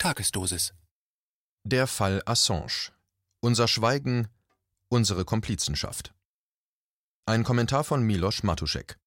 Tagesdosis. Der Fall Assange. Unser Schweigen, unsere Komplizenschaft. Ein Kommentar von Miloš Matušek.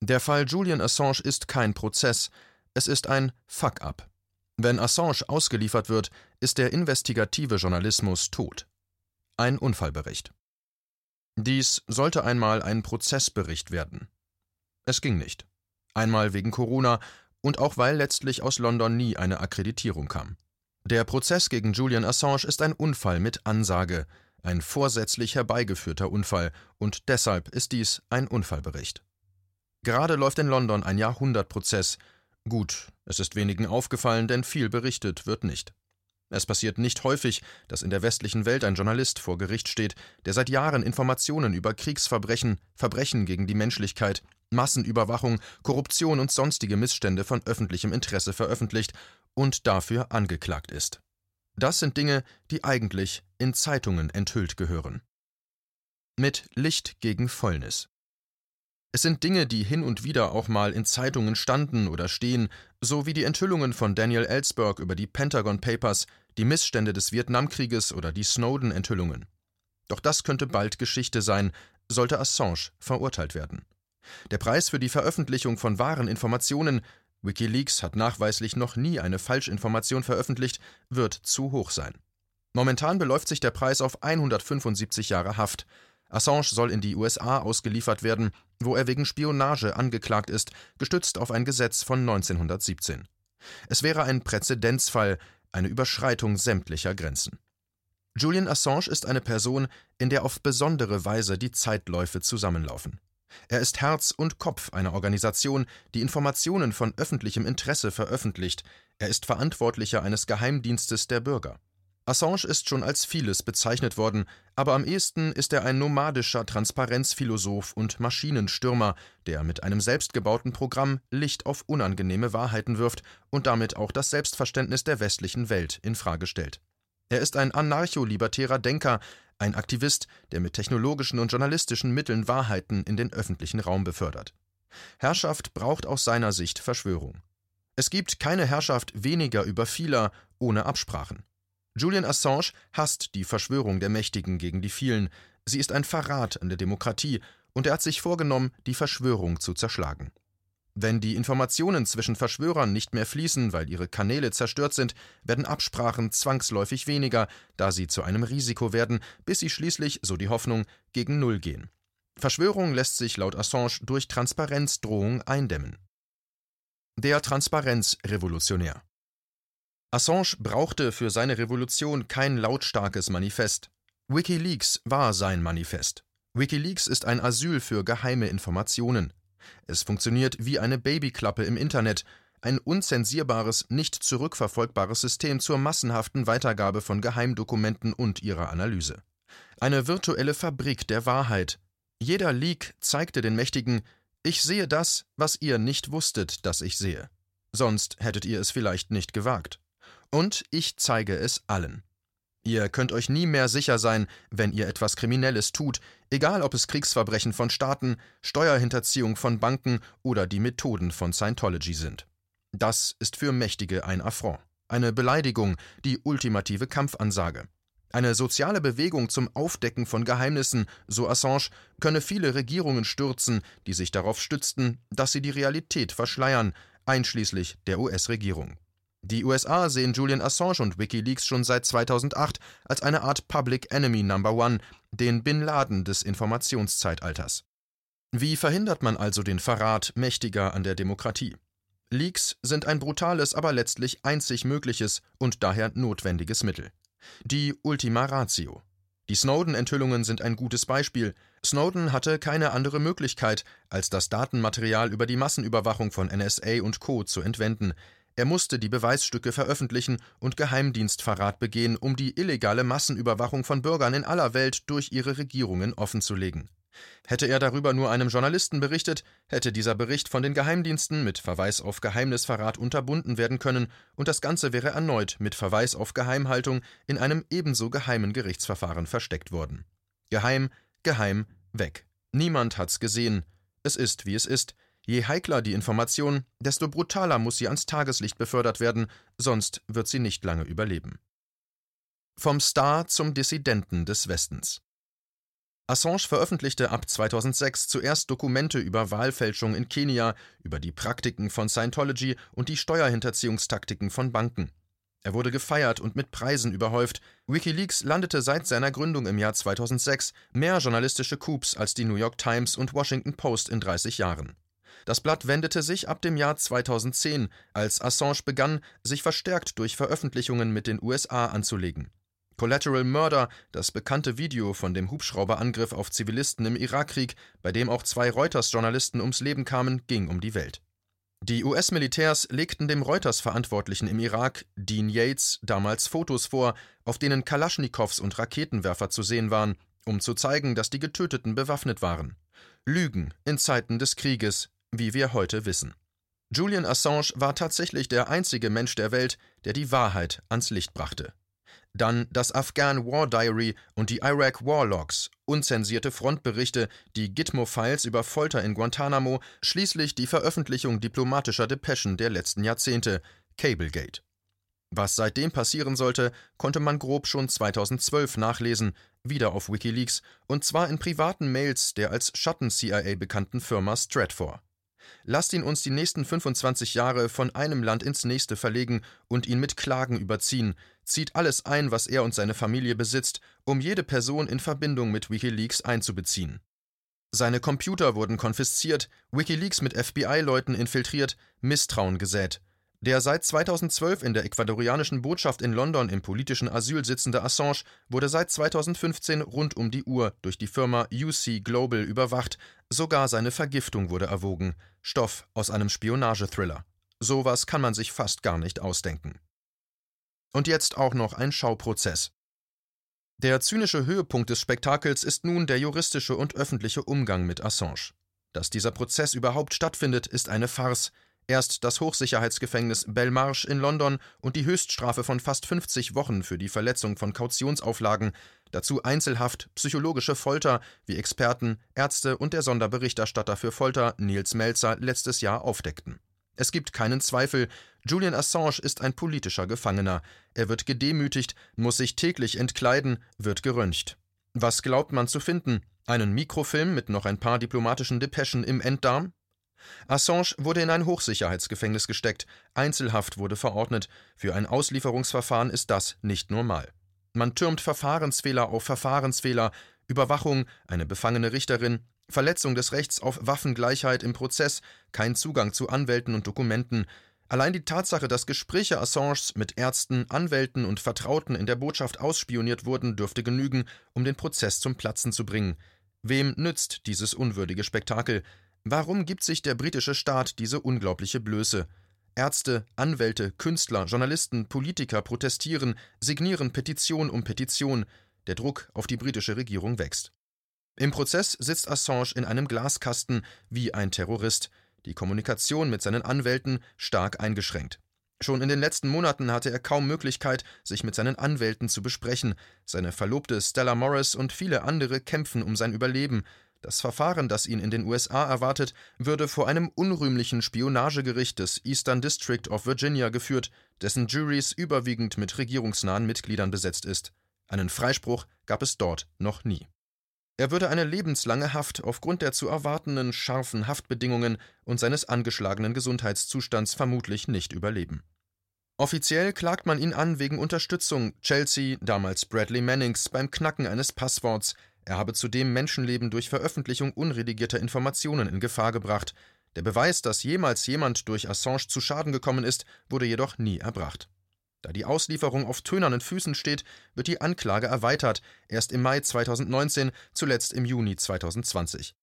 Der Fall Julian Assange ist kein Prozess, es ist ein Fuck-up. Wenn Assange ausgeliefert wird, ist der investigative Journalismus tot. Ein Unfallbericht. Dies sollte einmal ein Prozessbericht werden. Es ging nicht. Einmal wegen Corona und auch weil letztlich aus London nie eine Akkreditierung kam. Der Prozess gegen Julian Assange ist ein Unfall mit Ansage, ein vorsätzlich herbeigeführter Unfall, und deshalb ist dies ein Unfallbericht. Gerade läuft in London ein Jahrhundertprozess. Gut, es ist wenigen aufgefallen, denn viel berichtet wird nicht. Es passiert nicht häufig, dass in der westlichen Welt ein Journalist vor Gericht steht, der seit Jahren Informationen über Kriegsverbrechen, Verbrechen gegen die Menschlichkeit, Massenüberwachung, Korruption und sonstige Missstände von öffentlichem Interesse veröffentlicht und dafür angeklagt ist. Das sind Dinge, die eigentlich in Zeitungen enthüllt gehören. Mit Licht gegen Fäulnis. Es sind Dinge, die hin und wieder auch mal in Zeitungen standen oder stehen, so wie die Enthüllungen von Daniel Ellsberg über die Pentagon Papers, die Missstände des Vietnamkrieges oder die Snowden-Enthüllungen. Doch das könnte bald Geschichte sein, sollte Assange verurteilt werden. Der Preis für die Veröffentlichung von wahren Informationen Wikileaks hat nachweislich noch nie eine Falschinformation veröffentlicht, wird zu hoch sein. Momentan beläuft sich der Preis auf 175 Jahre Haft. Assange soll in die USA ausgeliefert werden, wo er wegen Spionage angeklagt ist, gestützt auf ein Gesetz von 1917. Es wäre ein Präzedenzfall, eine Überschreitung sämtlicher Grenzen. Julian Assange ist eine Person, in der auf besondere Weise die Zeitläufe zusammenlaufen. Er ist Herz und Kopf einer Organisation, die Informationen von öffentlichem Interesse veröffentlicht. Er ist Verantwortlicher eines Geheimdienstes der Bürger. Assange ist schon als vieles bezeichnet worden, aber am ehesten ist er ein nomadischer Transparenzphilosoph und Maschinenstürmer, der mit einem selbstgebauten Programm Licht auf unangenehme Wahrheiten wirft und damit auch das Selbstverständnis der westlichen Welt in Frage stellt. Er ist ein anarcho-libertärer Denker, ein Aktivist, der mit technologischen und journalistischen Mitteln Wahrheiten in den öffentlichen Raum befördert. Herrschaft braucht aus seiner Sicht Verschwörung. Es gibt keine Herrschaft weniger über vieler ohne Absprachen. Julian Assange hasst die Verschwörung der Mächtigen gegen die vielen, sie ist ein Verrat an der Demokratie, und er hat sich vorgenommen, die Verschwörung zu zerschlagen. Wenn die Informationen zwischen Verschwörern nicht mehr fließen, weil ihre Kanäle zerstört sind, werden Absprachen zwangsläufig weniger, da sie zu einem Risiko werden, bis sie schließlich, so die Hoffnung, gegen Null gehen. Verschwörung lässt sich laut Assange durch Transparenzdrohung eindämmen. Der Transparenzrevolutionär Assange brauchte für seine Revolution kein lautstarkes Manifest. Wikileaks war sein Manifest. Wikileaks ist ein Asyl für geheime Informationen. Es funktioniert wie eine Babyklappe im Internet, ein unzensierbares, nicht zurückverfolgbares System zur massenhaften Weitergabe von Geheimdokumenten und ihrer Analyse. Eine virtuelle Fabrik der Wahrheit. Jeder Leak zeigte den Mächtigen, ich sehe das, was ihr nicht wusstet, dass ich sehe. Sonst hättet ihr es vielleicht nicht gewagt. Und ich zeige es allen. Ihr könnt euch nie mehr sicher sein, wenn ihr etwas Kriminelles tut, egal ob es Kriegsverbrechen von Staaten, Steuerhinterziehung von Banken oder die Methoden von Scientology sind. Das ist für Mächtige ein Affront, eine Beleidigung, die ultimative Kampfansage. Eine soziale Bewegung zum Aufdecken von Geheimnissen, so Assange, könne viele Regierungen stürzen, die sich darauf stützten, dass sie die Realität verschleiern, einschließlich der US-Regierung. Die USA sehen Julian Assange und Wikileaks schon seit 2008 als eine Art Public Enemy Number One, den Bin Laden des Informationszeitalters. Wie verhindert man also den Verrat Mächtiger an der Demokratie? Leaks sind ein brutales, aber letztlich einzig mögliches und daher notwendiges Mittel. Die Ultima Ratio. Die Snowden-Enthüllungen sind ein gutes Beispiel. Snowden hatte keine andere Möglichkeit, als das Datenmaterial über die Massenüberwachung von NSA und Co. zu entwenden. Er musste die Beweisstücke veröffentlichen und Geheimdienstverrat begehen, um die illegale Massenüberwachung von Bürgern in aller Welt durch ihre Regierungen offenzulegen. Hätte er darüber nur einem Journalisten berichtet, hätte dieser Bericht von den Geheimdiensten mit Verweis auf Geheimnisverrat unterbunden werden können, und das Ganze wäre erneut mit Verweis auf Geheimhaltung in einem ebenso geheimen Gerichtsverfahren versteckt worden. Geheim, geheim, weg. Niemand hat's gesehen. Es ist, wie es ist. Je heikler die Information, desto brutaler muss sie ans Tageslicht befördert werden, sonst wird sie nicht lange überleben. Vom Star zum Dissidenten des Westens. Assange veröffentlichte ab 2006 zuerst Dokumente über Wahlfälschung in Kenia, über die Praktiken von Scientology und die Steuerhinterziehungstaktiken von Banken. Er wurde gefeiert und mit Preisen überhäuft. Wikileaks landete seit seiner Gründung im Jahr 2006 mehr journalistische Coups als die New York Times und Washington Post in 30 Jahren. Das Blatt wendete sich ab dem Jahr 2010, als Assange begann, sich verstärkt durch Veröffentlichungen mit den USA anzulegen. Collateral Murder, das bekannte Video von dem Hubschrauberangriff auf Zivilisten im Irakkrieg, bei dem auch zwei Reuters-Journalisten ums Leben kamen, ging um die Welt. Die US-Militärs legten dem Reuters-Verantwortlichen im Irak, Dean Yates, damals Fotos vor, auf denen Kalaschnikows und Raketenwerfer zu sehen waren, um zu zeigen, dass die Getöteten bewaffnet waren. Lügen in Zeiten des Krieges, wie wir heute wissen. Julian Assange war tatsächlich der einzige Mensch der Welt, der die Wahrheit ans Licht brachte. Dann das Afghan War Diary und die Iraq War Logs, unzensierte Frontberichte, die Gitmo-Files über Folter in Guantanamo, schließlich die Veröffentlichung diplomatischer Depeschen der letzten Jahrzehnte, Cablegate. Was seitdem passieren sollte, konnte man grob schon 2012 nachlesen, wieder auf Wikileaks, und zwar in privaten Mails der als Schatten-CIA bekannten Firma Stratfor. Lasst ihn uns die nächsten 25 Jahre von einem Land ins nächste verlegen und ihn mit Klagen überziehen, zieht alles ein, was er und seine Familie besitzt, um jede Person in Verbindung mit Wikileaks einzubeziehen. Seine Computer wurden konfisziert, Wikileaks mit FBI-Leuten infiltriert, Misstrauen gesät. Der seit 2012 in der ecuadorianischen Botschaft in London im politischen Asyl sitzende Assange wurde seit 2015 rund um die Uhr durch die Firma UC Global überwacht, sogar seine Vergiftung wurde erwogen. Stoff aus einem Spionagethriller. Sowas kann man sich fast gar nicht ausdenken. Und jetzt auch noch ein Schauprozess. Der zynische Höhepunkt des Spektakels ist nun der juristische und öffentliche Umgang mit Assange. Dass dieser Prozess überhaupt stattfindet, ist eine Farce, Erst das Hochsicherheitsgefängnis Belmarsh in London und die Höchststrafe von fast 50 Wochen für die Verletzung von Kautionsauflagen, dazu Einzelhaft, psychologische Folter, wie Experten, Ärzte und der Sonderberichterstatter für Folter Niels Melzer letztes Jahr aufdeckten. Es gibt keinen Zweifel, Julian Assange ist ein politischer Gefangener. Er wird gedemütigt, muss sich täglich entkleiden, wird geröntgt. Was glaubt man zu finden? Einen Mikrofilm mit noch ein paar diplomatischen Depeschen im Enddarm? Assange wurde in ein Hochsicherheitsgefängnis gesteckt, Einzelhaft wurde verordnet, für ein Auslieferungsverfahren ist das nicht normal. Man türmt Verfahrensfehler auf Verfahrensfehler, Überwachung, eine befangene Richterin, Verletzung des Rechts auf Waffengleichheit im Prozess, kein Zugang zu Anwälten und Dokumenten. Allein die Tatsache, dass Gespräche Assanges mit Ärzten, Anwälten und Vertrauten in der Botschaft ausspioniert wurden, dürfte genügen, um den Prozess zum Platzen zu bringen. Wem nützt dieses unwürdige Spektakel? Warum gibt sich der britische Staat diese unglaubliche Blöße? Ärzte, Anwälte, Künstler, Journalisten, Politiker protestieren, signieren Petition um Petition. Der Druck auf die britische Regierung wächst. Im Prozess sitzt Assange in einem Glaskasten wie ein Terrorist, die Kommunikation mit seinen Anwälten stark eingeschränkt. Schon in den letzten Monaten hatte er kaum Möglichkeit, sich mit seinen Anwälten zu besprechen. Seine Verlobte Stella Morris und viele andere kämpfen um sein Überleben. Das Verfahren, das ihn in den USA erwartet, würde vor einem unrühmlichen Spionagegericht des Eastern District of Virginia geführt, dessen Juries überwiegend mit regierungsnahen Mitgliedern besetzt ist. Einen Freispruch gab es dort noch nie. Er würde eine lebenslange Haft aufgrund der zu erwartenden scharfen Haftbedingungen und seines angeschlagenen Gesundheitszustands vermutlich nicht überleben. Offiziell klagt man ihn an wegen Unterstützung Chelsea, damals Bradley Mannings, beim Knacken eines Passworts, er habe zudem Menschenleben durch Veröffentlichung unredigierter Informationen in Gefahr gebracht. Der Beweis, dass jemals jemand durch Assange zu Schaden gekommen ist, wurde jedoch nie erbracht. Da die Auslieferung auf tönernen Füßen steht, wird die Anklage erweitert, erst im Mai 2019, zuletzt im Juni 2020.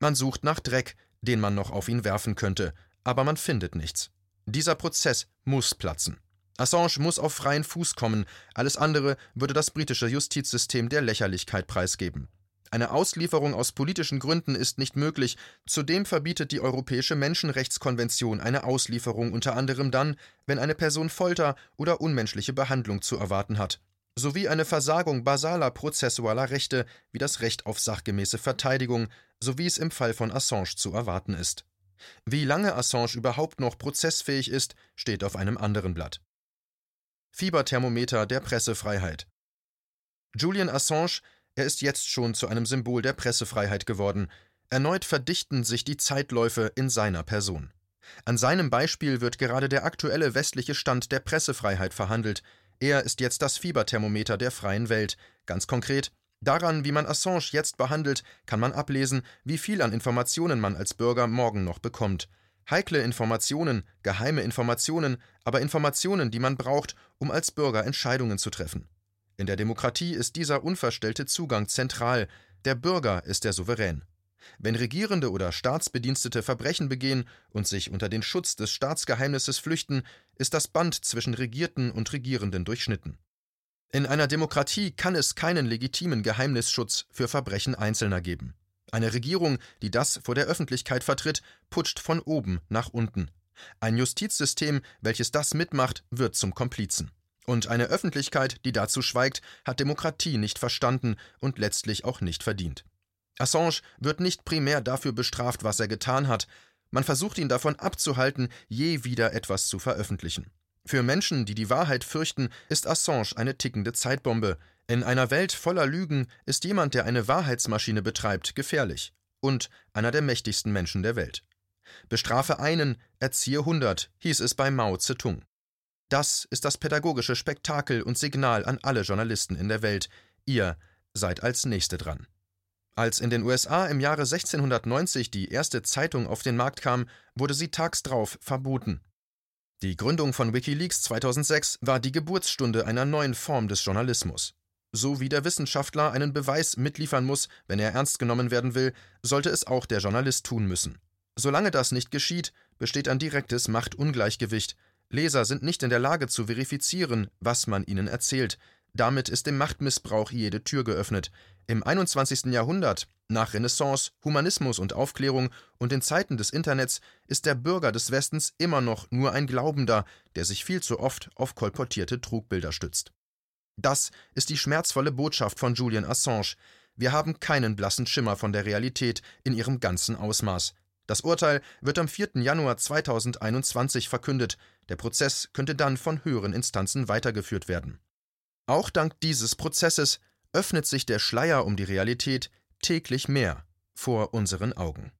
Man sucht nach Dreck, den man noch auf ihn werfen könnte, aber man findet nichts. Dieser Prozess muss platzen. Assange muss auf freien Fuß kommen, alles andere würde das britische Justizsystem der Lächerlichkeit preisgeben. Eine Auslieferung aus politischen Gründen ist nicht möglich, zudem verbietet die Europäische Menschenrechtskonvention eine Auslieferung unter anderem dann, wenn eine Person Folter oder unmenschliche Behandlung zu erwarten hat, sowie eine Versagung basaler prozessualer Rechte wie das Recht auf sachgemäße Verteidigung, so wie es im Fall von Assange zu erwarten ist. Wie lange Assange überhaupt noch prozessfähig ist, steht auf einem anderen Blatt. Fieberthermometer der Pressefreiheit. Julian Assange, er ist jetzt schon zu einem Symbol der Pressefreiheit geworden. Erneut verdichten sich die Zeitläufe in seiner Person. An seinem Beispiel wird gerade der aktuelle westliche Stand der Pressefreiheit verhandelt. Er ist jetzt das Fieberthermometer der freien Welt. Ganz konkret, daran, wie man Assange jetzt behandelt, kann man ablesen, wie viel an Informationen man als Bürger morgen noch bekommt. Heikle Informationen, geheime Informationen, aber Informationen, die man braucht, um als Bürger Entscheidungen zu treffen. In der Demokratie ist dieser unverstellte Zugang zentral. Der Bürger ist der Souverän. Wenn Regierende oder Staatsbedienstete Verbrechen begehen und sich unter den Schutz des Staatsgeheimnisses flüchten, ist das Band zwischen Regierten und Regierenden durchschnitten. In einer Demokratie kann es keinen legitimen Geheimnisschutz für Verbrechen Einzelner geben. Eine Regierung, die das vor der Öffentlichkeit vertritt, putscht von oben nach unten. Ein Justizsystem, welches das mitmacht, wird zum Komplizen. Und eine Öffentlichkeit, die dazu schweigt, hat Demokratie nicht verstanden und letztlich auch nicht verdient. Assange wird nicht primär dafür bestraft, was er getan hat, man versucht ihn davon abzuhalten, je wieder etwas zu veröffentlichen. Für Menschen, die die Wahrheit fürchten, ist Assange eine tickende Zeitbombe. In einer Welt voller Lügen ist jemand, der eine Wahrheitsmaschine betreibt, gefährlich und einer der mächtigsten Menschen der Welt. Bestrafe einen, erziehe hundert, hieß es bei Mao Zedong. Das ist das pädagogische Spektakel und Signal an alle Journalisten in der Welt. Ihr seid als Nächste dran. Als in den USA im Jahre 1690 die erste Zeitung auf den Markt kam, wurde sie tags drauf verboten. Die Gründung von Wikileaks 2006 war die Geburtsstunde einer neuen Form des Journalismus. So wie der Wissenschaftler einen Beweis mitliefern muss, wenn er ernst genommen werden will, sollte es auch der Journalist tun müssen. Solange das nicht geschieht, besteht ein direktes Machtungleichgewicht. Leser sind nicht in der Lage zu verifizieren, was man ihnen erzählt. Damit ist dem Machtmissbrauch jede Tür geöffnet. Im 21. Jahrhundert, nach Renaissance, Humanismus und Aufklärung und in Zeiten des Internets, ist der Bürger des Westens immer noch nur ein Glaubender, der sich viel zu oft auf kolportierte Trugbilder stützt. Das ist die schmerzvolle Botschaft von Julian Assange. Wir haben keinen blassen Schimmer von der Realität in ihrem ganzen Ausmaß. Das Urteil wird am 4. Januar 2021 verkündet. Der Prozess könnte dann von höheren Instanzen weitergeführt werden. Auch dank dieses Prozesses öffnet sich der Schleier um die Realität täglich mehr vor unseren Augen.